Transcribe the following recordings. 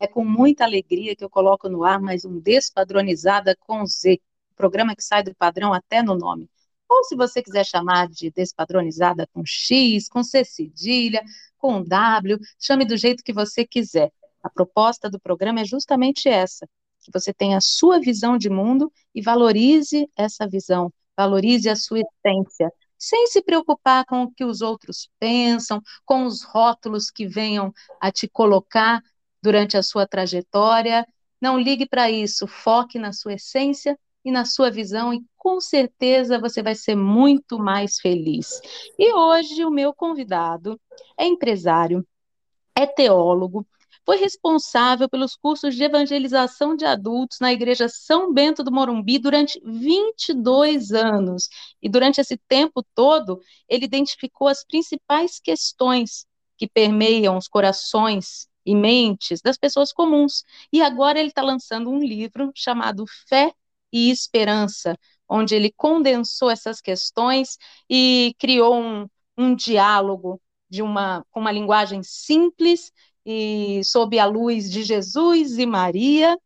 É com muita alegria que eu coloco no ar mais um Despadronizada com Z, programa que sai do padrão até no nome. Ou se você quiser chamar de Despadronizada com X, com C cedilha, com W, chame do jeito que você quiser. A proposta do programa é justamente essa: que você tenha a sua visão de mundo e valorize essa visão, valorize a sua essência, sem se preocupar com o que os outros pensam, com os rótulos que venham a te colocar durante a sua trajetória. Não ligue para isso, foque na sua essência e na sua visão e com certeza você vai ser muito mais feliz. E hoje o meu convidado é empresário, é teólogo, foi responsável pelos cursos de evangelização de adultos na Igreja São Bento do Morumbi durante 22 anos. E durante esse tempo todo, ele identificou as principais questões que permeiam os corações e mentes das pessoas comuns. E agora ele está lançando um livro chamado Fé e Esperança, onde ele condensou essas questões e criou um, um diálogo de uma, com uma linguagem simples e sob a luz de Jesus e Maria,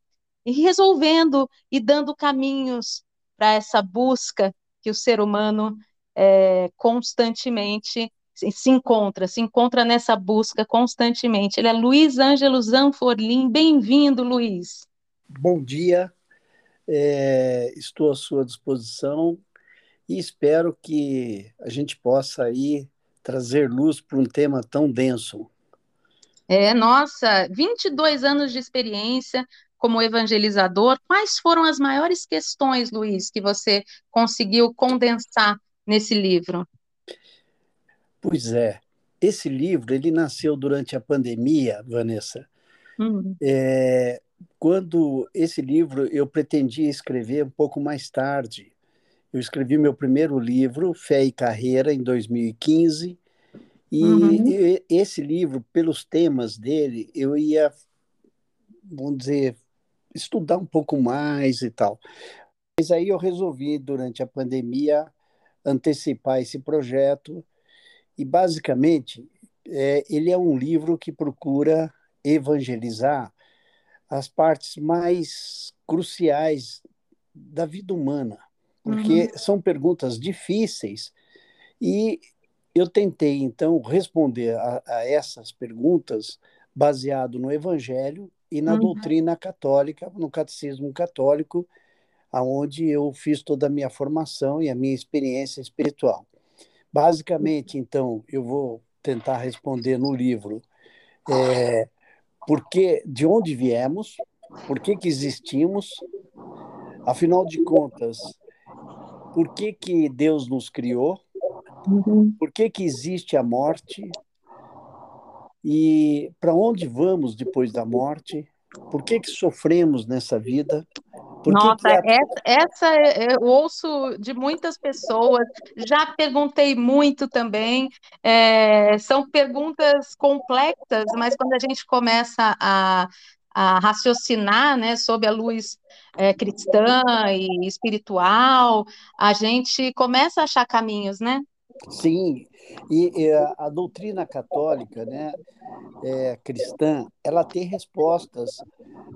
e resolvendo e dando caminhos para essa busca que o ser humano é, constantemente se encontra, se encontra nessa busca constantemente. Ele é Luiz Ângelo Zanforlim. Bem-vindo, Luiz. Bom dia, é, estou à sua disposição e espero que a gente possa aí trazer luz para um tema tão denso. É, nossa, 22 anos de experiência como evangelizador. Quais foram as maiores questões, Luiz, que você conseguiu condensar nesse livro? Pois é, esse livro ele nasceu durante a pandemia, Vanessa. Uhum. É, quando esse livro eu pretendia escrever um pouco mais tarde. Eu escrevi meu primeiro livro, Fé e Carreira, em 2015, e uhum. esse livro, pelos temas dele, eu ia, vamos dizer, estudar um pouco mais e tal. Mas aí eu resolvi, durante a pandemia, antecipar esse projeto. E, basicamente, é, ele é um livro que procura evangelizar as partes mais cruciais da vida humana, porque uhum. são perguntas difíceis e eu tentei, então, responder a, a essas perguntas baseado no Evangelho e na uhum. doutrina católica, no catecismo católico, aonde eu fiz toda a minha formação e a minha experiência espiritual. Basicamente, então, eu vou tentar responder no livro é, porque, de onde viemos, por que, que existimos, afinal de contas, por que, que Deus nos criou, Uhum. Por que, que existe a morte? E para onde vamos depois da morte? Por que, que sofremos nessa vida? Por Nossa, que que a... essa, essa eu ouço de muitas pessoas, já perguntei muito também. É, são perguntas complexas, mas quando a gente começa a, a raciocinar né, sob a luz é, cristã e espiritual, a gente começa a achar caminhos, né? Sim, e, e a, a, doutrina católica, né, é, cristã, ela tem respostas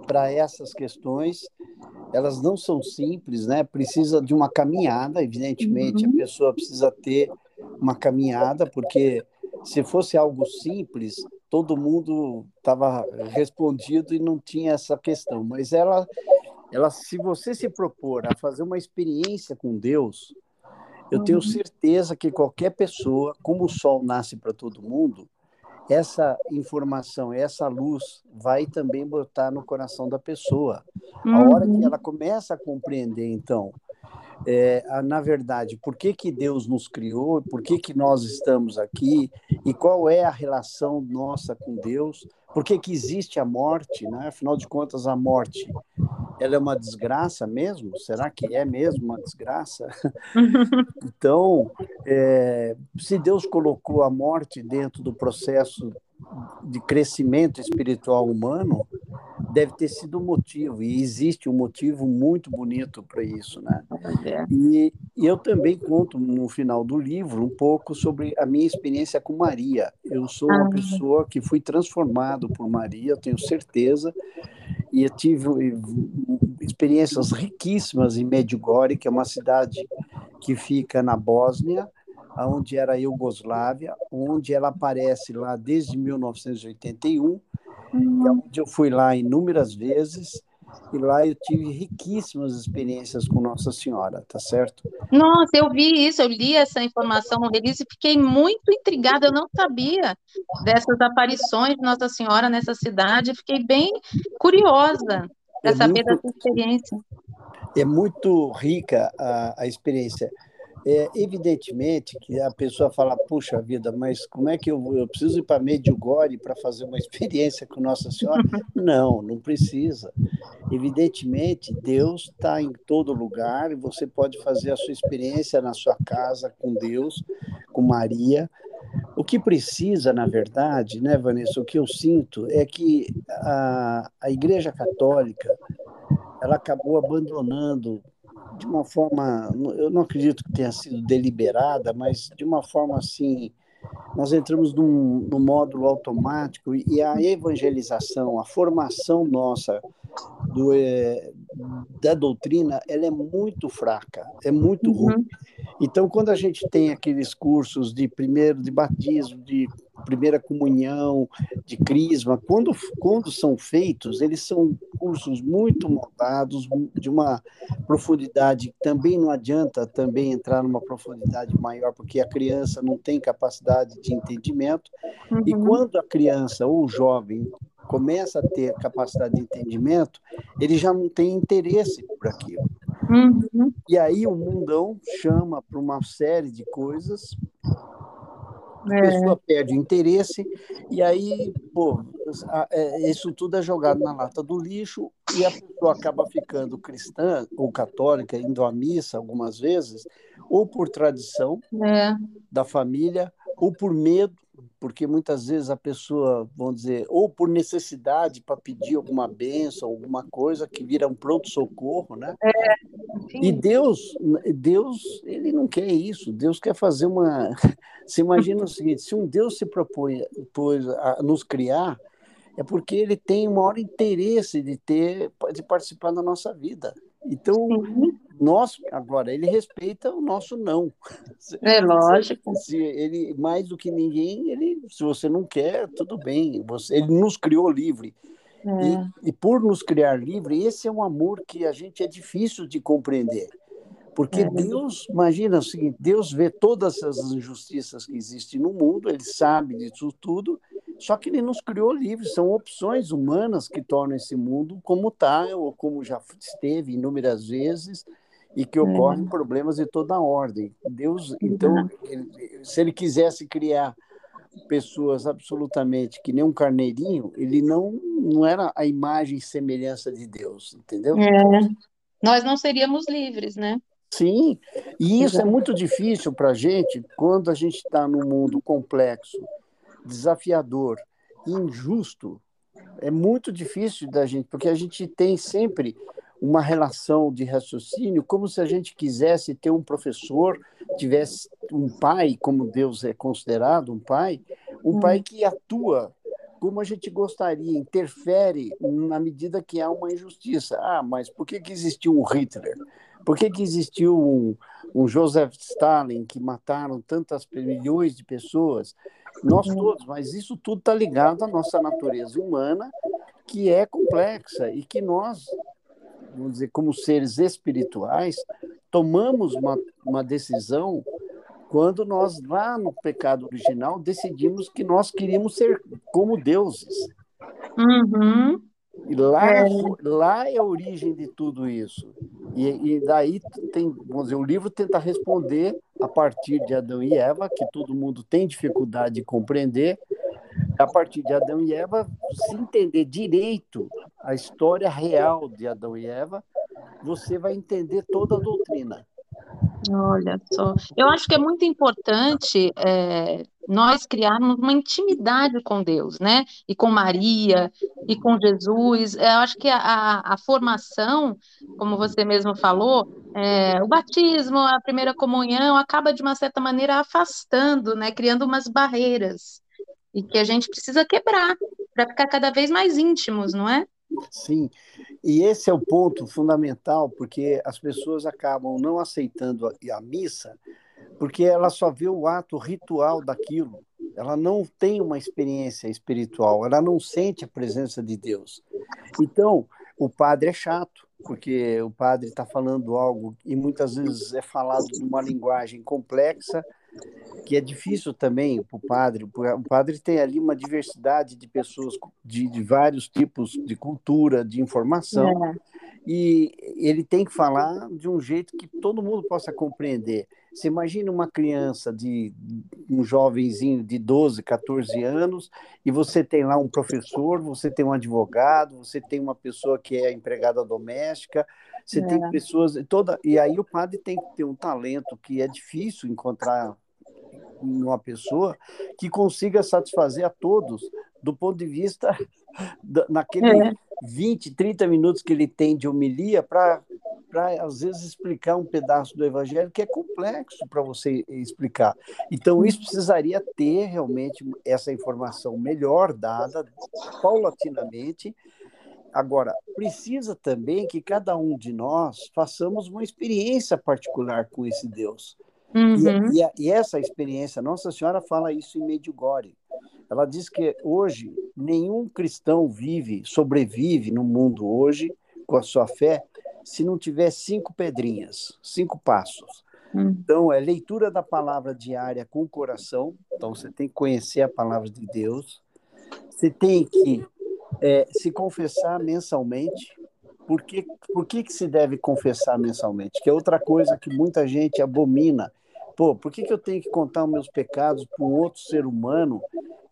para essas questões. Elas não são simples, né? Precisa de uma caminhada, evidentemente, uhum. a pessoa precisa ter uma caminhada, porque se fosse algo simples, todo mundo estava respondido e não tinha essa questão. Mas ela, ela, se você se propor a fazer uma experiência com Deus, eu tenho uhum. certeza que qualquer pessoa, como o sol nasce para todo mundo, essa informação, essa luz vai também botar no coração da pessoa. Uhum. A hora que ela começa a compreender, então, é, na verdade, por que, que Deus nos criou, por que, que nós estamos aqui e qual é a relação nossa com Deus, por que, que existe a morte, né? afinal de contas, a morte ela é uma desgraça mesmo? Será que é mesmo uma desgraça? então, é, se Deus colocou a morte dentro do processo de crescimento espiritual humano, deve ter sido um motivo, e existe um motivo muito bonito para isso. Né? É. E, e, eu também conto no final do livro um pouco sobre a minha experiência com Maria. Eu sou uma ah. pessoa que fui transformado por Maria, eu tenho certeza, e eu tive experiências riquíssimas em Medjugorje, que é uma cidade que fica na Bósnia, onde era a Iugoslávia, onde ela aparece lá desde 1981, uhum. onde eu fui lá inúmeras vezes, e lá eu tive riquíssimas experiências com Nossa Senhora, tá certo? Nossa, eu vi isso, eu li essa informação no release e fiquei muito intrigada, eu não sabia dessas aparições de Nossa Senhora nessa cidade, fiquei bem curiosa para é saber muito, dessa experiência. É muito rica a, a experiência. É, evidentemente que a pessoa fala, puxa vida, mas como é que eu, eu preciso ir para Medjugorje para fazer uma experiência com Nossa Senhora? Não, não precisa. Evidentemente, Deus está em todo lugar e você pode fazer a sua experiência na sua casa com Deus, com Maria. O que precisa, na verdade, né, Vanessa, o que eu sinto é que a, a Igreja Católica ela acabou abandonando de uma forma, eu não acredito que tenha sido deliberada, mas de uma forma assim, nós entramos num, num módulo automático e a evangelização, a formação nossa do, é, da doutrina, ela é muito fraca, é muito uhum. ruim. Então, quando a gente tem aqueles cursos de primeiro de batismo, de primeira comunhão, de crisma, quando, quando são feitos, eles são cursos muito montados, de uma profundidade, também não adianta também entrar numa profundidade maior, porque a criança não tem capacidade de entendimento, uhum. e quando a criança ou o jovem começa a ter capacidade de entendimento, ele já não tem interesse por aquilo. Uhum. E aí o mundão chama para uma série de coisas a é. pessoa perde o interesse e aí, pô, é, isso tudo é jogado na lata do lixo e a pessoa acaba ficando cristã ou católica, indo à missa algumas vezes, ou por tradição é. da família, ou por medo, porque muitas vezes a pessoa, vamos dizer, ou por necessidade para pedir alguma benção, alguma coisa que vira um pronto socorro, né? É, e Deus, Deus, ele não quer isso. Deus quer fazer uma. Você imagina o seguinte: se um Deus se propõe pois, a nos criar, é porque ele tem o maior interesse de ter, de participar da nossa vida. Então, Sim. Nós, agora, ele respeita o nosso não. É lógico. Se ele, mais do que ninguém, ele, se você não quer, tudo bem. Você, ele nos criou livre. É. E, e, por nos criar livre, esse é um amor que a gente é difícil de compreender. Porque é. Deus, imagina o seguinte: Deus vê todas as injustiças que existem no mundo, ele sabe disso tudo, só que ele nos criou livres, são opções humanas que tornam esse mundo como está, ou como já esteve inúmeras vezes, e que ocorrem é. problemas de toda ordem. Deus, então, ele, se ele quisesse criar pessoas absolutamente que nem um carneirinho, ele não, não era a imagem e semelhança de Deus, entendeu? É. Nós não seríamos livres, né? Sim, e isso é muito difícil para a gente quando a gente está num mundo complexo, desafiador, injusto. É muito difícil da gente, porque a gente tem sempre uma relação de raciocínio como se a gente quisesse ter um professor, tivesse um pai, como Deus é considerado um pai, um pai hum. que atua como a gente gostaria, interfere na medida que há uma injustiça. Ah, mas por que, que existiu um Hitler? Por que, que existiu um, um Joseph Stalin que mataram tantas milhões de pessoas? Nós uhum. todos, mas isso tudo está ligado à nossa natureza humana, que é complexa e que nós, vamos dizer, como seres espirituais, tomamos uma, uma decisão quando nós, lá no pecado original, decidimos que nós queríamos ser como deuses. Uhum. E lá é. lá é a origem de tudo isso. E, e, daí tem, vamos dizer, o livro tenta responder a partir de Adão e Eva, que todo mundo tem dificuldade de compreender, a partir de Adão e Eva, se entender direito a história real de Adão e Eva, você vai entender toda a doutrina. Olha só, eu acho que é muito importante é, nós criarmos uma intimidade com Deus, né? E com Maria, e com Jesus. Eu acho que a, a formação, como você mesmo falou, é, o batismo, a primeira comunhão, acaba de uma certa maneira afastando, né? Criando umas barreiras. E que a gente precisa quebrar para ficar cada vez mais íntimos, não é? Sim, e esse é o ponto fundamental, porque as pessoas acabam não aceitando a, missa, porque ela só vê o ato ritual daquilo, ela não tem uma experiência espiritual, ela não sente a presença de Deus. Então, o padre é chato, porque o padre está falando algo e muitas vezes é falado numa linguagem complexa que é difícil também para o padre. O padre tem ali uma diversidade de pessoas de, de vários tipos de cultura, de informação, é. e ele tem que falar de um jeito que todo mundo possa compreender. Você imagina uma criança de um jovenzinho de 12, 14 anos, e você tem lá um professor, você tem um advogado, você tem uma pessoa que é empregada doméstica, você é. tem pessoas toda e aí o padre tem que ter um talento que é difícil encontrar numa pessoa que consiga satisfazer a todos do ponto de vista naquele é. 20, 30 minutos que ele tem de homilia para para às vezes explicar um pedaço do evangelho que é complexo para você explicar. Então isso precisaria ter realmente essa informação melhor dada paulatinamente. Agora, precisa também que cada um de nós façamos uma experiência particular com esse Deus. Uhum. E, e, e, essa experiência, Nossa Senhora fala isso em Medjugorje. Ela diz que hoje nenhum cristão vive, sobrevive no mundo hoje com a sua fé se não tiver cinco pedrinhas, cinco passos. Uhum. Então, é leitura da palavra diária com o coração. Então, você tem que conhecer a palavra de Deus. Você tem que é, se confessar mensalmente. Por que, por que, que se deve confessar mensalmente? Que é outra coisa que muita gente abomina Pô, por que, que eu tenho que contar os meus pecados para um outro ser humano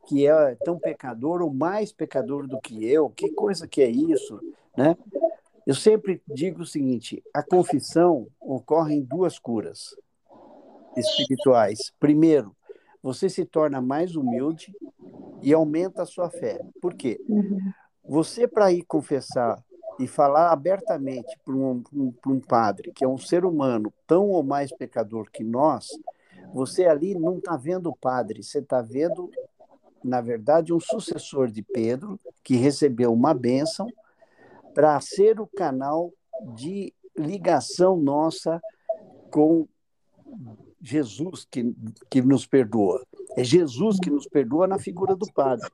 que é tão pecador ou mais pecador do que eu? Que coisa que é isso, né? Eu sempre digo o seguinte: a confissão ocorre em duas curas espirituais. Primeiro, você se torna mais humilde e aumenta a sua fé. Por quê? Uhum. Você, para ir confessar e falar abertamente para um, um, um, padre, que é um ser humano tão ou mais pecador que nós, você ali não está vendo o padre, você está vendo, na verdade, um sucessor de Pedro, que recebeu uma bênção para ser o canal de ligação nossa com Jesus que, que nos perdoa. É Jesus que nos perdoa na figura do Padre.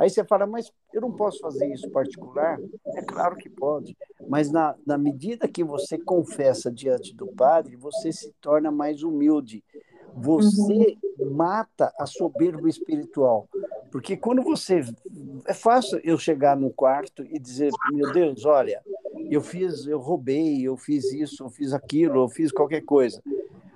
Aí você fala, mas eu não posso fazer isso particular? É claro que pode, mas na, na medida que você confessa diante do Padre, você se torna mais humilde. Você uhum. mata a soberba espiritual. Porque quando você. É fácil eu chegar no quarto e dizer: meu Deus, olha, eu fiz, eu roubei, eu fiz isso, eu fiz aquilo, eu fiz qualquer coisa.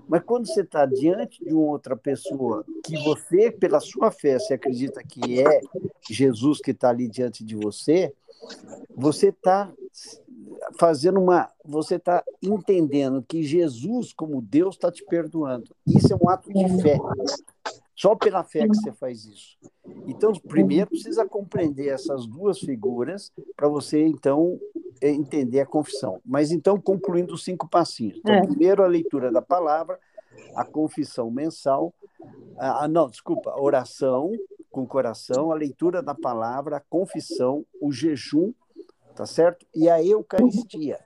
Mas quando você está diante de outra pessoa que você, pela sua fé, se acredita que é Jesus que está ali diante de você, você está fazendo uma. Você está entendendo que Jesus, como Deus, está te perdoando. Isso é um ato de fé. Só pela fé que você faz isso. Então, primeiro precisa compreender essas duas figuras para você, então, entender a confissão. Mas então, concluindo os cinco passinhos. Então, é. primeiro a leitura da palavra, a confissão mensal, a, não, desculpa, a oração com o coração, a leitura da palavra, a confissão, o jejum, tá certo? E a Eucaristia.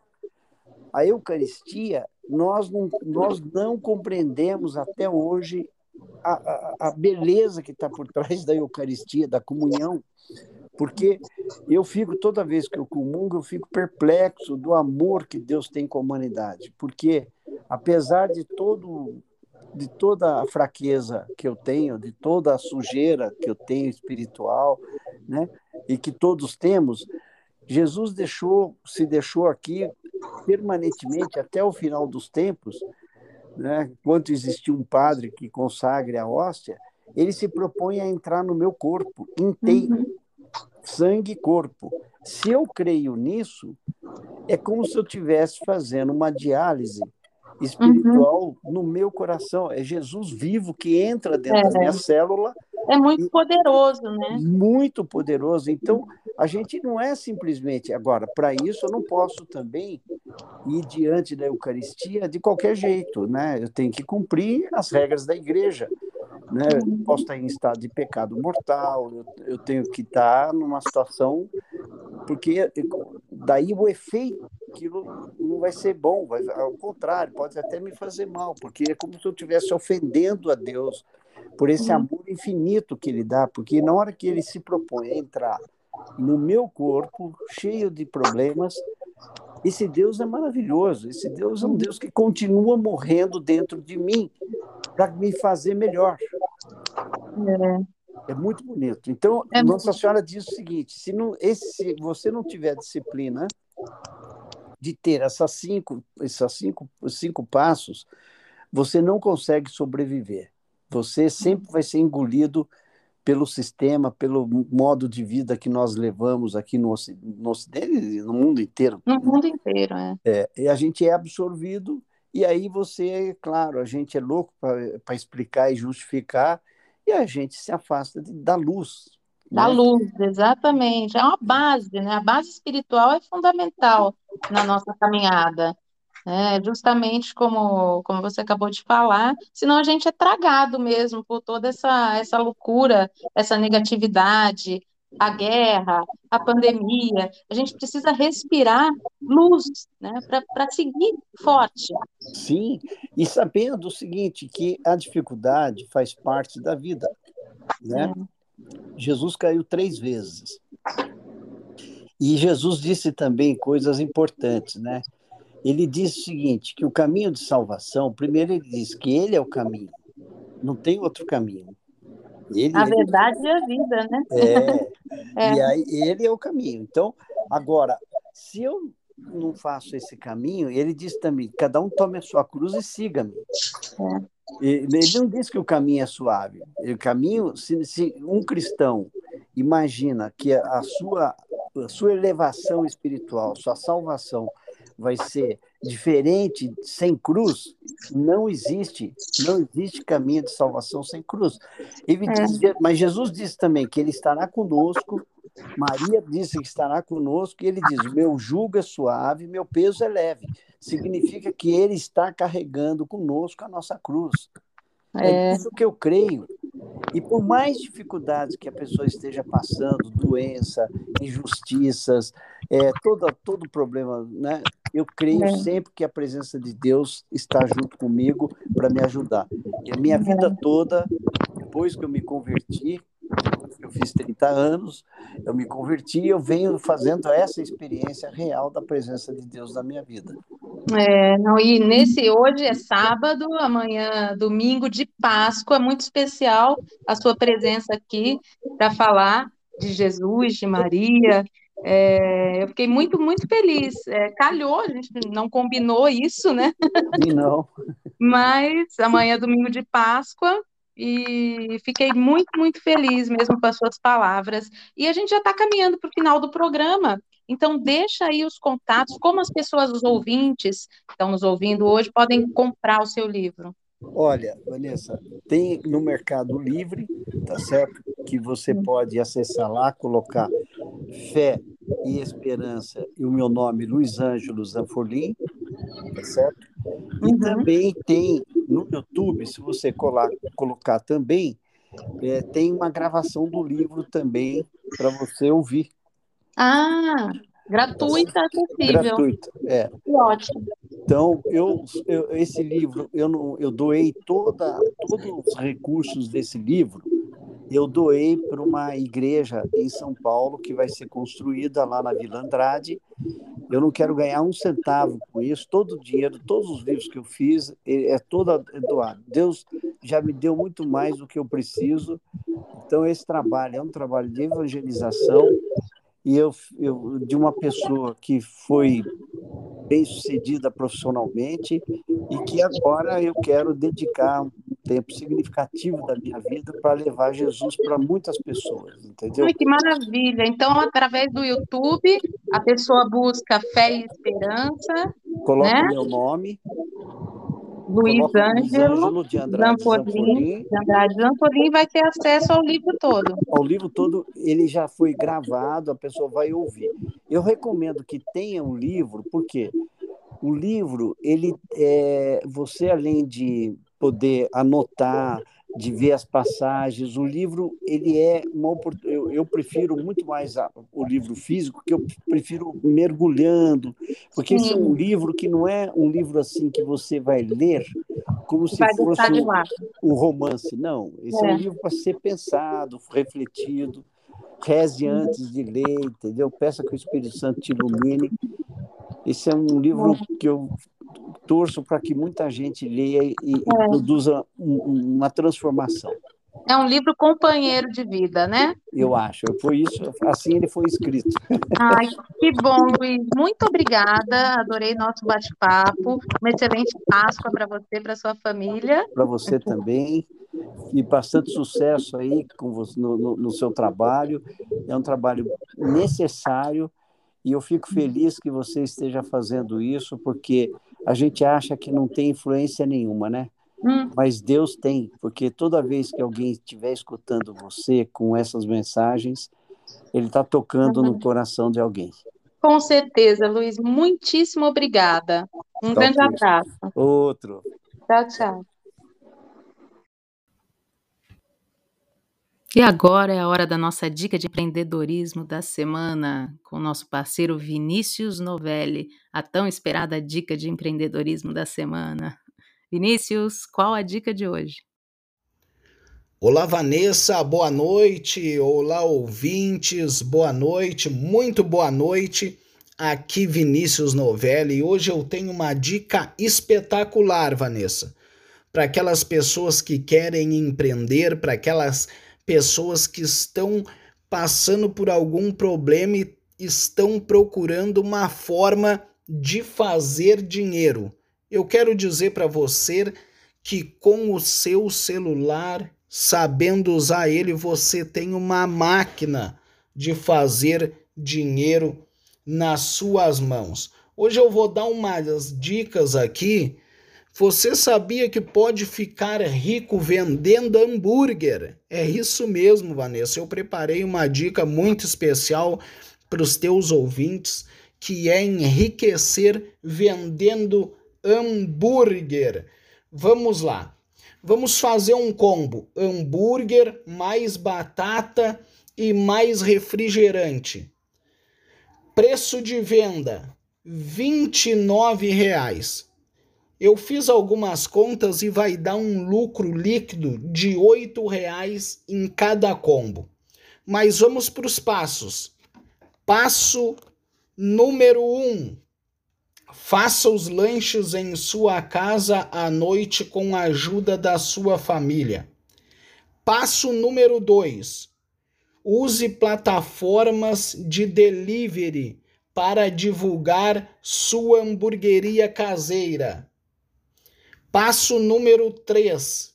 A Eucaristia, nós não, nós não compreendemos até hoje a, a, a beleza que está por trás da Eucaristia, da comunhão, porque eu fico, toda vez que eu comungo, eu fico perplexo do amor que Deus tem com a humanidade, porque apesar de todo de toda a fraqueza que eu tenho, de toda a sujeira que eu tenho espiritual, né, e que todos temos, Jesus deixou, se deixou aqui permanentemente até o final dos tempos, né? Enquanto existir um padre que consagre a hóstia, ele se propõe a entrar no meu corpo inteiro, uhum. Sangue e corpo. Se eu creio nisso, é como se eu estivesse fazendo uma diálise espiritual uhum. no meu coração. É Jesus vivo que entra dentro é. da minha célula. É muito e... poderoso, né? Muito poderoso. Então, a gente não é simplesmente. Agora, para isso, eu não posso também ir diante da Eucaristia de qualquer jeito, né? Eu tenho que cumprir as regras da igreja. Né? Eu posso estar em estado de pecado mortal, eu, eu tenho que estar numa situação porque daí o efeito aquilo não vai ser bom, vai, ao contrário, pode até me fazer mal, porque é como se eu estivesse ofendendo a Deus por esse uhum. amor infinito que ele dá, porque na hora que ele se propõe a entrar no meu corpo, cheio de problemas, esse Deus é maravilhoso, esse Deus é um Deus que continua morrendo dentro de mim para me fazer melhor. É. É muito bonito. Então, é Nossa muito... Senhora diz o seguinte: se, não, esse, se você não tiver disciplina de ter essas cinco, essas cinco, cinco passos, você não consegue sobreviver. Você sempre vai ser engolido pelo sistema, pelo modo de vida que nós levamos aqui no, no Ocidente, no mundo inteiro. No mundo inteiro, é. é. E a gente é absorvido, e aí você, claro, a gente é louco para explicar e justificar, e a gente se afasta de, da luz. Da né? luz, exatamente. É uma base, né? A base espiritual é fundamental na nossa caminhada. É, justamente como, como você acabou de falar, senão a gente é tragado mesmo por toda essa, essa loucura, essa negatividade, a guerra, a pandemia. A gente precisa respirar luz né, para seguir forte. Sim, e sabendo o seguinte, que a dificuldade faz parte da vida. Né? É. Jesus caiu três vezes. E Jesus disse também coisas importantes, né? Ele disse o seguinte, que o caminho de salvação, primeiro ele diz que ele é o caminho, não tem outro caminho. Ele, a verdade é a vida, né? É, é. E aí ele é o caminho. Então, agora, se eu não faço esse caminho, ele diz também: cada um tome a sua cruz e siga-me. É. Ele não diz que o caminho é suave. O caminho, se, se um cristão imagina que a sua, a sua elevação espiritual, sua salvação vai ser diferente sem cruz, não existe, não existe caminho de salvação sem cruz. É. mas Jesus disse também que ele estará conosco, Maria disse que estará conosco, e ele diz: meu jugo é suave, meu peso é leve. Significa que ele está carregando conosco a nossa cruz. É, é isso que eu creio. E por mais dificuldades que a pessoa esteja passando, doença, injustiças, é, todo, todo problema, né? eu creio é. sempre que a presença de Deus está junto comigo para me ajudar. E a minha é. vida toda, depois que eu me converti, eu fiz 30 anos, eu me converti, eu venho fazendo essa experiência real da presença de Deus na minha vida. É, não, e nesse hoje é sábado, amanhã domingo de Páscoa, muito especial a sua presença aqui para falar de Jesus, de Maria. É, eu fiquei muito, muito feliz. É, calhou, a gente não combinou isso, né? E não. Mas amanhã é domingo de Páscoa e fiquei muito, muito feliz mesmo com as suas palavras. E a gente já está caminhando para o final do programa. Então, deixa aí os contatos, como as pessoas, os ouvintes que estão nos ouvindo hoje, podem comprar o seu livro. Olha, Vanessa, tem no Mercado Livre, tá certo? Que você pode acessar lá, colocar fé e esperança e o meu nome, Luiz Ângelo Zanfolim, tá certo? E uhum. também tem no YouTube, se você colar, colocar também, é, tem uma gravação do livro também para você ouvir. Ah, gratuita, acessível. Gratuito, é. Ótimo. Então, eu, eu, esse livro, eu, não, eu doei toda, todos os recursos desse livro, eu doei para uma igreja em São Paulo que vai ser construída lá na Vila Andrade. Eu não quero ganhar um centavo com isso. Todo o dinheiro, todos os livros que eu fiz, é todo doado. Deus já me deu muito mais do que eu preciso. Então, esse trabalho é um trabalho de evangelização e eu, eu de uma pessoa que foi bem sucedida profissionalmente e que agora eu quero dedicar um tempo significativo da minha vida para levar Jesus para muitas pessoas, entendeu? Ai, que maravilha! Então, através do YouTube, a pessoa busca fé e esperança. Coloca né? meu nome. Luiz Ângelo de Andrade Zanfolim vai ter acesso ao livro todo. Ao livro todo, ele já foi gravado, a pessoa vai ouvir. Eu recomendo que tenha um livro, porque o livro, ele é, você além de poder anotar, de ver as passagens, o livro ele é uma eu, eu prefiro muito mais a, o livro físico, que eu prefiro mergulhando, porque esse é um livro que não é um livro assim que você vai ler como se vai fosse um, um, romance, não. Esse é, é um livro para ser pensado, refletido. Reze antes de ler, entendeu? Peça que o Espírito Santo te ilumine. Esse é um livro que eu torço para que muita gente leia e, é. produza um, uma transformação. É um livro companheiro de vida, né? Eu acho. Foi isso, assim ele foi escrito. Ai, que bom, Luiz. Muito obrigada. Adorei nosso bate-papo. Uma excelente Páscoa para você, para sua família. Para você também. E bastante sucesso aí com você, no, no, no seu trabalho. É um trabalho necessário e eu fico feliz que você esteja fazendo isso, porque a gente acha que não tem influência nenhuma, né? Hum. Mas Deus tem, porque toda vez que alguém estiver escutando você com essas mensagens, ele está tocando uhum. no coração de alguém. Com certeza, Luiz. Muitíssimo obrigada. Um tá grande abraço. Outro. Tchau, tchau. E agora é a hora da nossa dica de empreendedorismo da semana, com o nosso parceiro Vinícius Novelli, a tão esperada dica de empreendedorismo da semana. Vinícius, qual a dica de hoje? Olá, Vanessa, boa noite. Olá, ouvintes, boa noite, muito boa noite. Aqui Vinícius Novelli e hoje eu tenho uma dica espetacular, Vanessa, para aquelas pessoas que querem empreender, para aquelas pessoas que estão passando por algum problema e estão procurando uma forma de fazer dinheiro. Eu quero dizer para você que com o seu celular, sabendo usar ele, você tem uma máquina de fazer dinheiro nas suas mãos. Hoje eu vou dar umas dicas aqui você sabia que pode ficar rico vendendo hambúrguer? É isso mesmo, Vanessa. Eu preparei uma dica muito especial para os teus ouvintes, que é enriquecer vendendo hambúrguer. Vamos lá. Vamos fazer um combo: hambúrguer mais batata e mais refrigerante. Preço de venda: R$ 29,00 eu fiz algumas contas e vai dar um lucro líquido de R$ reais em cada combo. Mas vamos para os passos. Passo número 1. Um, faça os lanches em sua casa à noite com a ajuda da sua família. Passo número 2. Use plataformas de delivery para divulgar sua hamburgueria caseira. Passo número 3.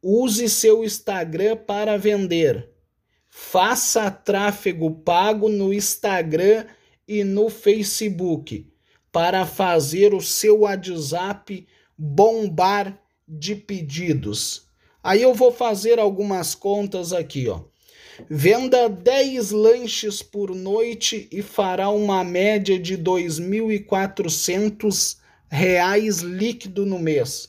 Use seu Instagram para vender. Faça tráfego pago no Instagram e no Facebook para fazer o seu WhatsApp bombar de pedidos. Aí eu vou fazer algumas contas aqui, ó. Venda 10 lanches por noite e fará uma média de 2.400 reais líquido no mês.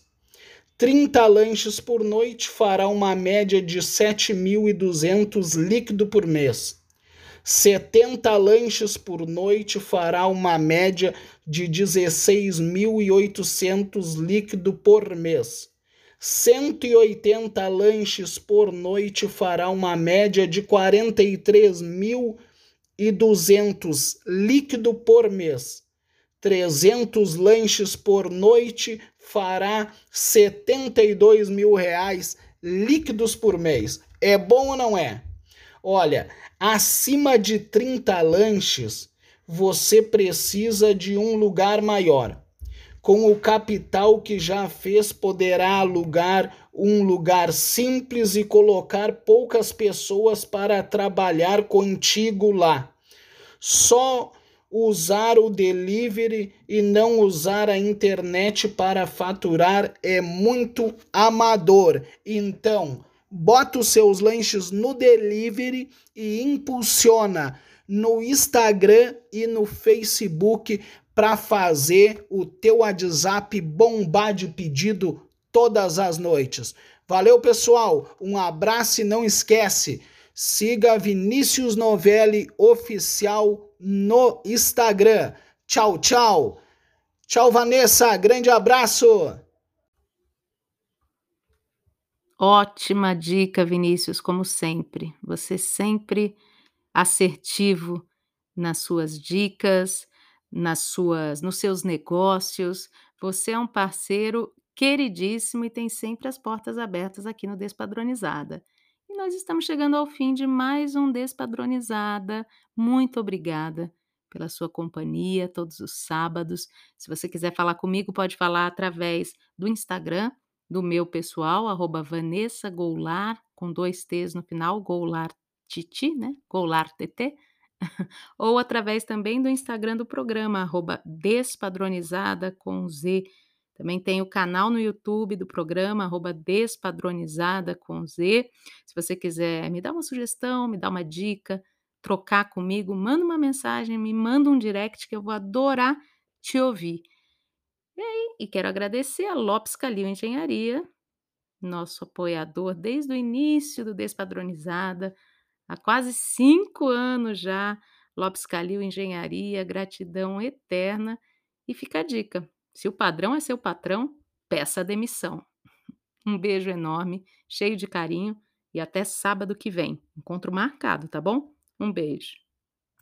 30 lanches por noite fará uma média de 7.200 líquido por mês. 70 lanches por noite fará uma média de 16.800 líquido por mês. 180 lanches por noite fará uma média de 43.200 líquido por mês. 300 lanches por noite fará 72 mil reais líquidos por mês. É bom ou não é? Olha, acima de 30 lanches, você precisa de um lugar maior. Com o capital que já fez, poderá alugar um lugar simples e colocar poucas pessoas para trabalhar contigo lá. Só usar o delivery e não usar a internet para faturar é muito amador. Então, bota os seus lanches no delivery e impulsiona no Instagram e no Facebook para fazer o teu WhatsApp bombar de pedido todas as noites. Valeu, pessoal. Um abraço e não esquece, siga Vinícius Novelli oficial no Instagram. Tchau, tchau. Tchau, Vanessa. Grande abraço. Ótima dica, Vinícius, como sempre. Você sempre assertivo nas suas dicas, nas suas, nos seus negócios. Você é um parceiro queridíssimo e tem sempre as portas abertas aqui no Despadronizada. Nós estamos chegando ao fim de mais um Despadronizada. Muito obrigada pela sua companhia todos os sábados. Se você quiser falar comigo, pode falar através do Instagram, do meu pessoal, arroba Vanessa Goulart, com dois T's no final, Goulart Titi, né? Goulart TT. Ou através também do Instagram do programa, arroba Despadronizada com Z também tem o canal no YouTube do programa, arroba Despadronizada com Z. Se você quiser me dar uma sugestão, me dar uma dica, trocar comigo, manda uma mensagem, me manda um direct que eu vou adorar te ouvir. E aí, e quero agradecer a Lopes Calil Engenharia, nosso apoiador desde o início do Despadronizada, há quase cinco anos já. Lopes Calil Engenharia, gratidão eterna. E fica a dica: se o padrão é seu patrão, peça a demissão. Um beijo enorme, cheio de carinho e até sábado que vem. Encontro marcado, tá bom? Um beijo.